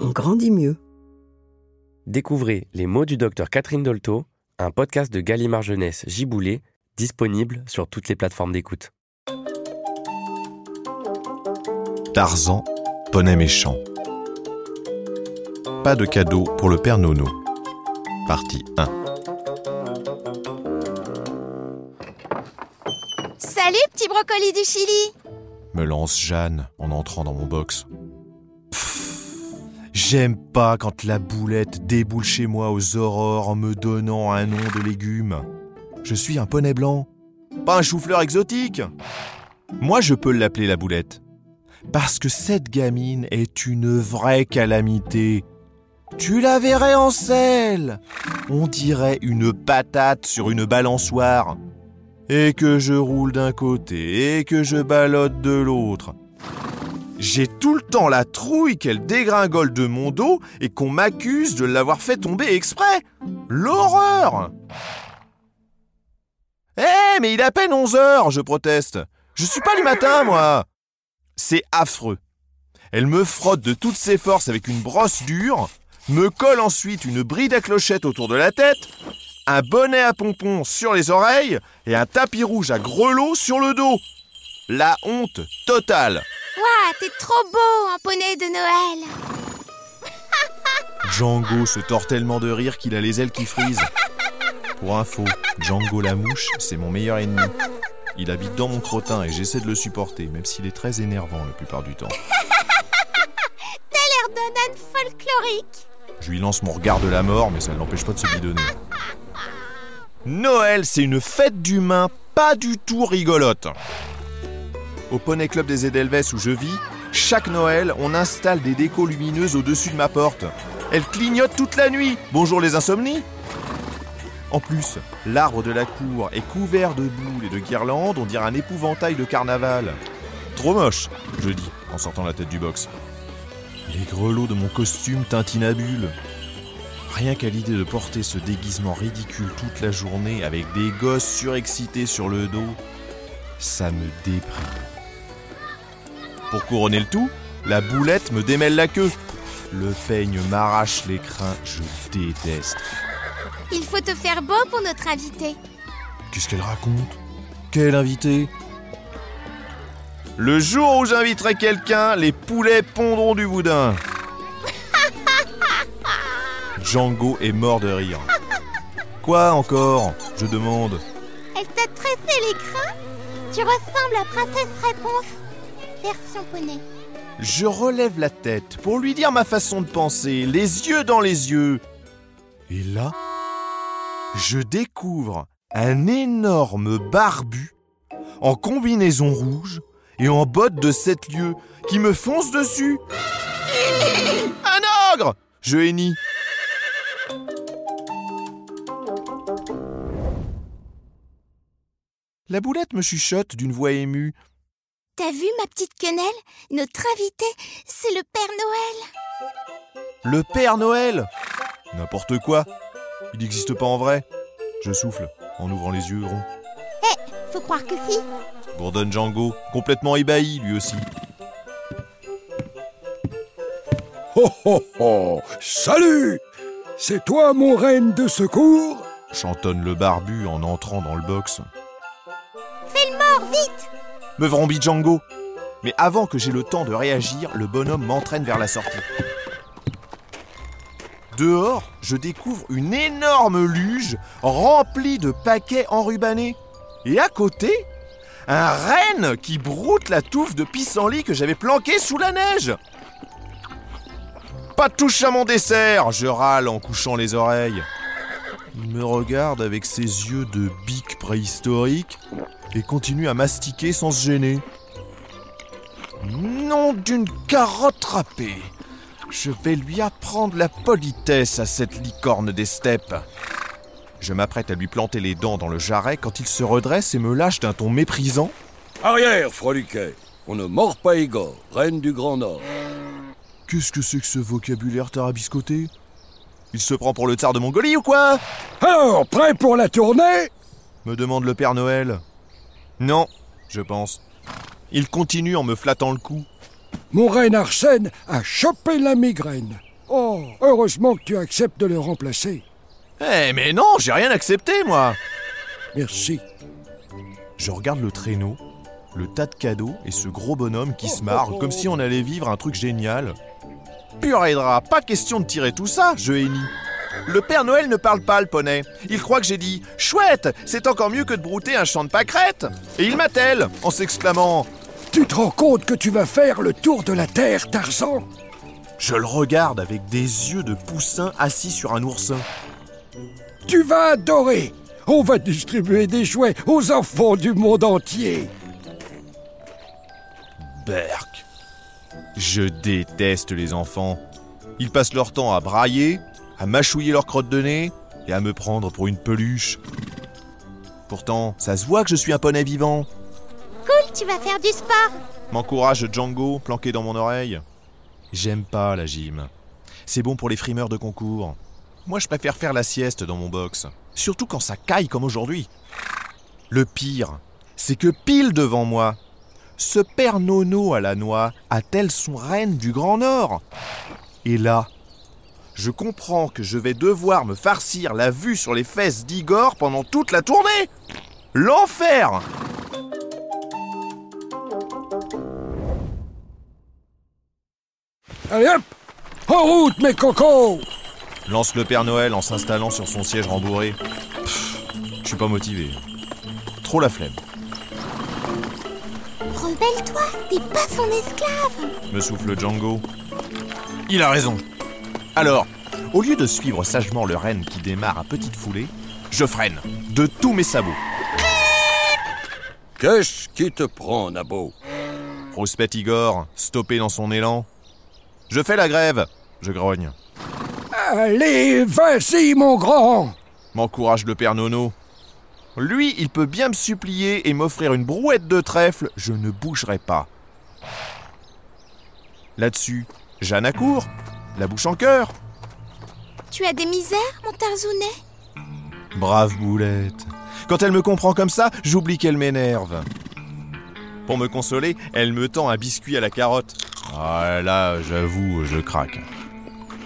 on grandit mieux. Découvrez Les mots du docteur Catherine Dolto, un podcast de Gallimard Jeunesse Giboulé, disponible sur toutes les plateformes d'écoute. Tarzan, poney méchant. Pas de cadeau pour le père Nono. Partie 1. Salut, petit brocoli du Chili Me lance Jeanne en entrant dans mon box. J'aime pas quand la boulette déboule chez moi aux aurores en me donnant un nom de légume. Je suis un poney blanc, pas un chou-fleur exotique. Moi, je peux l'appeler la boulette. Parce que cette gamine est une vraie calamité. Tu la verrais en selle. On dirait une patate sur une balançoire. Et que je roule d'un côté et que je ballotte de l'autre. J'ai tout le temps la trouille qu'elle dégringole de mon dos et qu'on m'accuse de l'avoir fait tomber exprès. L'horreur Eh, mais il est à peine 11 heures, je proteste. Je suis pas du matin, moi. C'est affreux. Elle me frotte de toutes ses forces avec une brosse dure, me colle ensuite une bride à clochette autour de la tête, un bonnet à pompons sur les oreilles et un tapis rouge à grelots sur le dos. La honte totale. Ouah, t'es trop beau en poney de Noël Django se tord tellement de rire qu'il a les ailes qui frisent. Pour info, Django la mouche, c'est mon meilleur ennemi. Il habite dans mon crottin et j'essaie de le supporter, même s'il est très énervant la plupart du temps. T'as l'air d'un âne folklorique Je lui lance mon regard de la mort, mais ça ne l'empêche pas de se bidonner. Noël, c'est une fête d'humains pas du tout rigolote. Au Poney Club des Edelweiss où je vis, chaque Noël, on installe des décos lumineuses au-dessus de ma porte. Elles clignotent toute la nuit. Bonjour les insomnies. En plus, l'arbre de la cour est couvert de boules et de guirlandes, on dirait un épouvantail de carnaval. Trop moche, je dis, en sortant la tête du box. Les grelots de mon costume tintinabulent. Rien qu'à l'idée de porter ce déguisement ridicule toute la journée avec des gosses surexcités sur le dos, ça me déprime. Pour couronner le tout, la boulette me démêle la queue. Le peigne m'arrache les crins, je déteste. Il faut te faire beau pour notre invité. Qu'est-ce qu'elle raconte? Quel invité? Le jour où j'inviterai quelqu'un, les poulets pondront du boudin. Django est mort de rire. Quoi encore? Je demande. Elle t'a tressé les crins? Tu ressembles à Princesse Réponse? Version poney. Je relève la tête pour lui dire ma façon de penser, les yeux dans les yeux. Et là, je découvre un énorme barbu en combinaison rouge et en bottes de sept lieues qui me fonce dessus. Un ogre Je hennis. La boulette me chuchote d'une voix émue. T'as vu ma petite quenelle? Notre invité, c'est le Père Noël. Le Père Noël? N'importe quoi. Il n'existe pas en vrai. Je souffle en ouvrant les yeux ronds. Eh, faut croire que si. Bourdonne Django, complètement ébahi lui aussi. Oh oh oh Salut C'est toi mon reine de secours? Chantonne le barbu en entrant dans le box. Fais le mort, vite Me vrombit Django. Mais avant que j'ai le temps de réagir, le bonhomme m'entraîne vers la sortie. Dehors, je découvre une énorme luge remplie de paquets enrubannés. Et à côté, un renne qui broute la touffe de pissenlit que j'avais planquée sous la neige. Pas de touche à mon dessert, je râle en couchant les oreilles. Il me regarde avec ses yeux de bique préhistorique et continue à mastiquer sans se gêner. Nom d'une carotte râpée. Je vais lui apprendre la politesse à cette licorne des steppes. Je m'apprête à lui planter les dents dans le jarret quand il se redresse et me lâche d'un ton méprisant. Arrière, froliquet On ne mord pas Igor, reine du Grand Nord. Qu'est-ce que c'est que ce vocabulaire tarabiscoté? Il se prend pour le tsar de Mongolie ou quoi Alors, prêt pour la tournée me demande le Père Noël. Non, je pense. Il continue en me flattant le cou. Mon reine Arsène a chopé la migraine. Oh, heureusement que tu acceptes de le remplacer. Eh mais non, j'ai rien accepté moi Merci. Je regarde le traîneau, le tas de cadeaux et ce gros bonhomme qui se marre comme si on allait vivre un truc génial. Purée de rat, pas question de tirer tout ça, je hennis. Le Père Noël ne parle pas le poney. Il croit que j'ai dit Chouette, c'est encore mieux que de brouter un champ de pâquerettes. Et il m'attelle en s'exclamant Tu te rends compte que tu vas faire le tour de la Terre, Tarzan? Je le regarde avec des yeux de poussin assis sur un oursin. Tu vas adorer On va distribuer des jouets aux enfants du monde entier Berk. Je déteste les enfants. Ils passent leur temps à brailler, à mâchouiller leur crotte de nez et à me prendre pour une peluche. Pourtant, ça se voit que je suis un poney vivant. Cool, tu vas faire du sport. M'encourage Django, planqué dans mon oreille. J'aime pas la gym. C'est bon pour les frimeurs de concours. Moi, je préfère faire la sieste dans mon box. Surtout quand ça caille comme aujourd'hui. Le pire, c'est que pile devant moi, ce père Nono à la noix a-t-elle son reine du Grand Nord? Et là, je comprends que je vais devoir me farcir la vue sur les fesses d'Igor pendant toute la tournée. L'enfer! Allez hop! En route, mes cocos! Lance le Père Noël en s'installant sur son siège rembourré. Je suis pas motivé. Trop la flemme, Rebelle-toi, t'es pas son esclave. me souffle Django. Il a raison. Alors, au lieu de suivre sagement le renne qui démarre à petite foulée, je freine de tous mes sabots. Qu'est-ce qui te prend, Nabo? Rouspète Igor, stoppé dans son élan. Je fais la grève, je grogne. Allez, vas-y, mon grand M'encourage le père Nono. Lui, il peut bien me supplier et m'offrir une brouette de trèfle, je ne bougerai pas. Là-dessus, Jeanne accourt, la bouche en cœur. Tu as des misères, mon Tarzounet? Brave boulette. Quand elle me comprend comme ça, j'oublie qu'elle m'énerve. Pour me consoler, elle me tend un biscuit à la carotte. Ah là, j'avoue, je craque.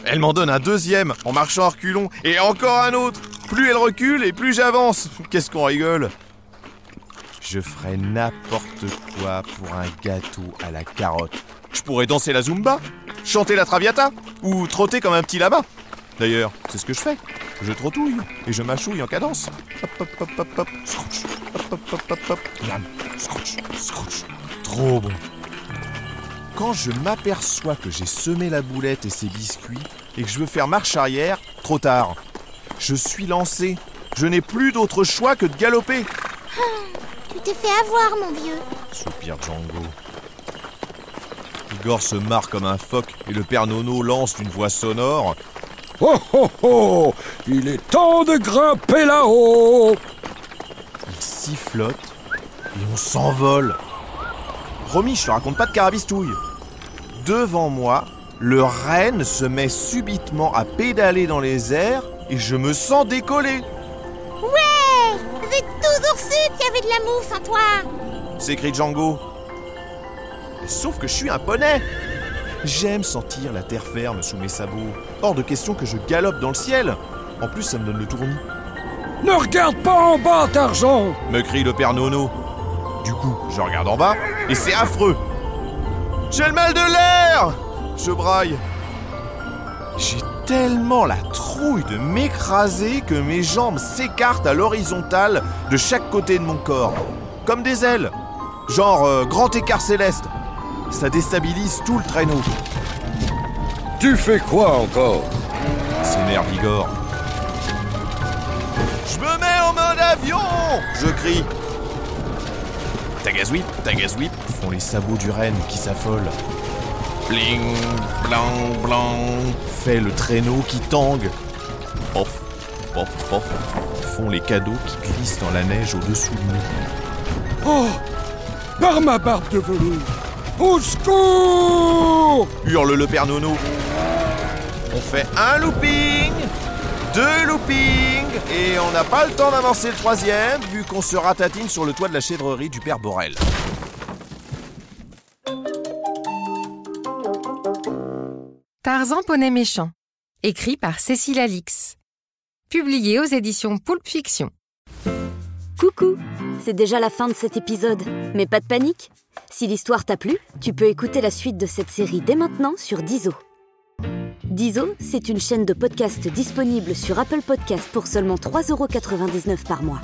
Elle m'en donne un deuxième en marchant à reculons et encore un autre. Plus elle recule et plus j'avance. Qu'est-ce qu'on rigole? Je ferais n'importe quoi pour un gâteau à la carotte. Je pourrais danser la zumba, chanter la traviata ou trotter comme un petit lama. D'ailleurs, c'est ce que je fais. Je trottouille et je mâchouille en cadence. Hop, hop, hop, hop, hop. Hop, hop, hop, hop, hop. Trop bon. Quand je m'aperçois que j'ai semé la boulette et ses biscuits et que je veux faire marche arrière, trop tard. Je suis lancé. Je n'ai plus d'autre choix que de galoper. Tu t'es fait avoir, mon vieux. Soupire Django. Igor se marre comme un phoque et le père Nono lance d'une voix sonore. Oh oh oh Il est temps de grimper là-haut Il sifflote et on s'envole. Promis, je te raconte pas de carabistouille. Devant moi, le renne se met subitement à pédaler dans les airs et je me sens décoller. Ouais J'ai toujours su qu'il y avait de la mousse en toi s'écrie Django. Sauf que je suis un poney. J'aime sentir la terre ferme sous mes sabots. Hors de question que je galope dans le ciel. En plus, ça me donne le tournis. Ne regarde pas en bas, Tarzan me crie le père Nono. Du coup, je regarde en bas et c'est affreux. J'ai le mal de l'air Je braille. J'ai tellement la trouille de m'écraser que mes jambes s'écartent à l'horizontale de chaque côté de mon corps. Comme des ailes. Genre euh, grand écart céleste. Ça déstabilise tout le traîneau. Tu fais quoi encore? S'énerve Igor. Je me mets en mode avion Je crie. Tagazouip, tagazouip, font les sabots du renne qui s'affolent. Bling, blanc, blanc, fait le traîneau qui tangue. Pof, pof, pof, font les cadeaux qui glissent dans la neige au-dessous de nous. Oh Par ma barbe de velours Au secours Hurle le père Nono. On fait un looping, deux loopings, et on n'a pas le temps d'avancer le troisième, vu qu'on se ratatine sur le toit de la chèvrerie du père Borel. Tarzan Poney Méchant, écrit par Cécile Alix. Publié aux éditions Poulpe Fiction. Coucou C'est déjà la fin de cet épisode, mais pas de panique. Si l'histoire t'a plu, tu peux écouter la suite de cette série dès maintenant sur Dizo. Dizo, c'est une chaîne de podcast disponible sur Apple Podcasts pour seulement 3,99€ par mois.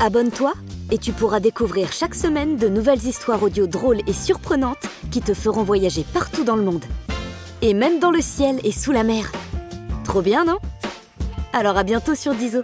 Abonne-toi et tu pourras découvrir chaque semaine de nouvelles histoires audio drôles et surprenantes qui te feront voyager partout dans le monde. Et même dans le ciel et sous la mer. Trop bien, non? Alors à bientôt sur Dizo.